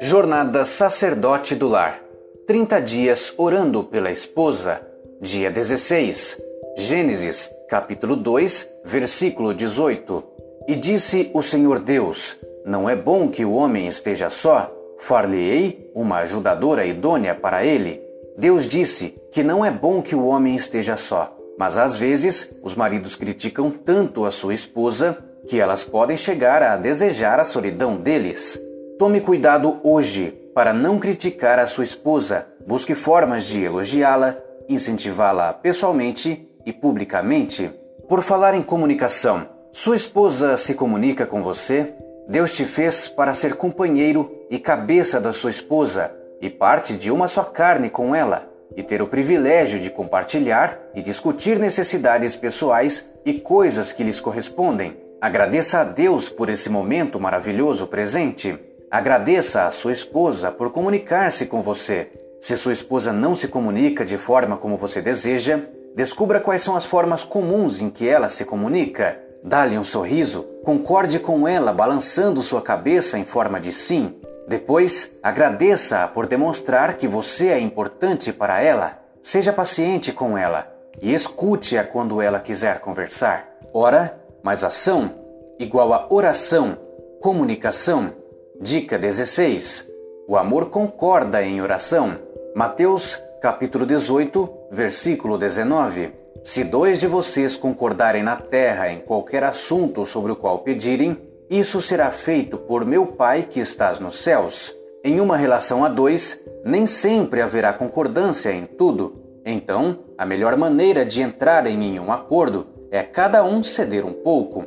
Jornada Sacerdote do Lar 30 dias orando pela esposa. Dia 16. Gênesis, capítulo 2, versículo 18. E disse o Senhor Deus: Não é bom que o homem esteja só, far-lhe-ei uma ajudadora idônea para ele. Deus disse que não é bom que o homem esteja só, mas às vezes os maridos criticam tanto a sua esposa que elas podem chegar a desejar a solidão deles. Tome cuidado hoje para não criticar a sua esposa. Busque formas de elogiá-la, incentivá-la pessoalmente e publicamente. Por falar em comunicação, sua esposa se comunica com você? Deus te fez para ser companheiro e cabeça da sua esposa e parte de uma só carne com ela e ter o privilégio de compartilhar e discutir necessidades pessoais e coisas que lhes correspondem. Agradeça a Deus por esse momento maravilhoso presente. Agradeça à sua esposa por comunicar-se com você. Se sua esposa não se comunica de forma como você deseja, descubra quais são as formas comuns em que ela se comunica. Dá-lhe um sorriso, concorde com ela balançando sua cabeça em forma de sim. Depois, agradeça-a por demonstrar que você é importante para ela. Seja paciente com ela e escute-a quando ela quiser conversar. Ora mais ação igual a oração, comunicação Dica 16. O amor concorda em oração. Mateus capítulo 18, versículo 19. Se dois de vocês concordarem na terra em qualquer assunto sobre o qual pedirem, isso será feito por meu Pai que estás nos céus. Em uma relação a dois, nem sempre haverá concordância em tudo. Então, a melhor maneira de entrar em um acordo é cada um ceder um pouco.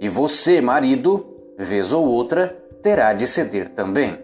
E você, marido, vez ou outra, terá de ceder também.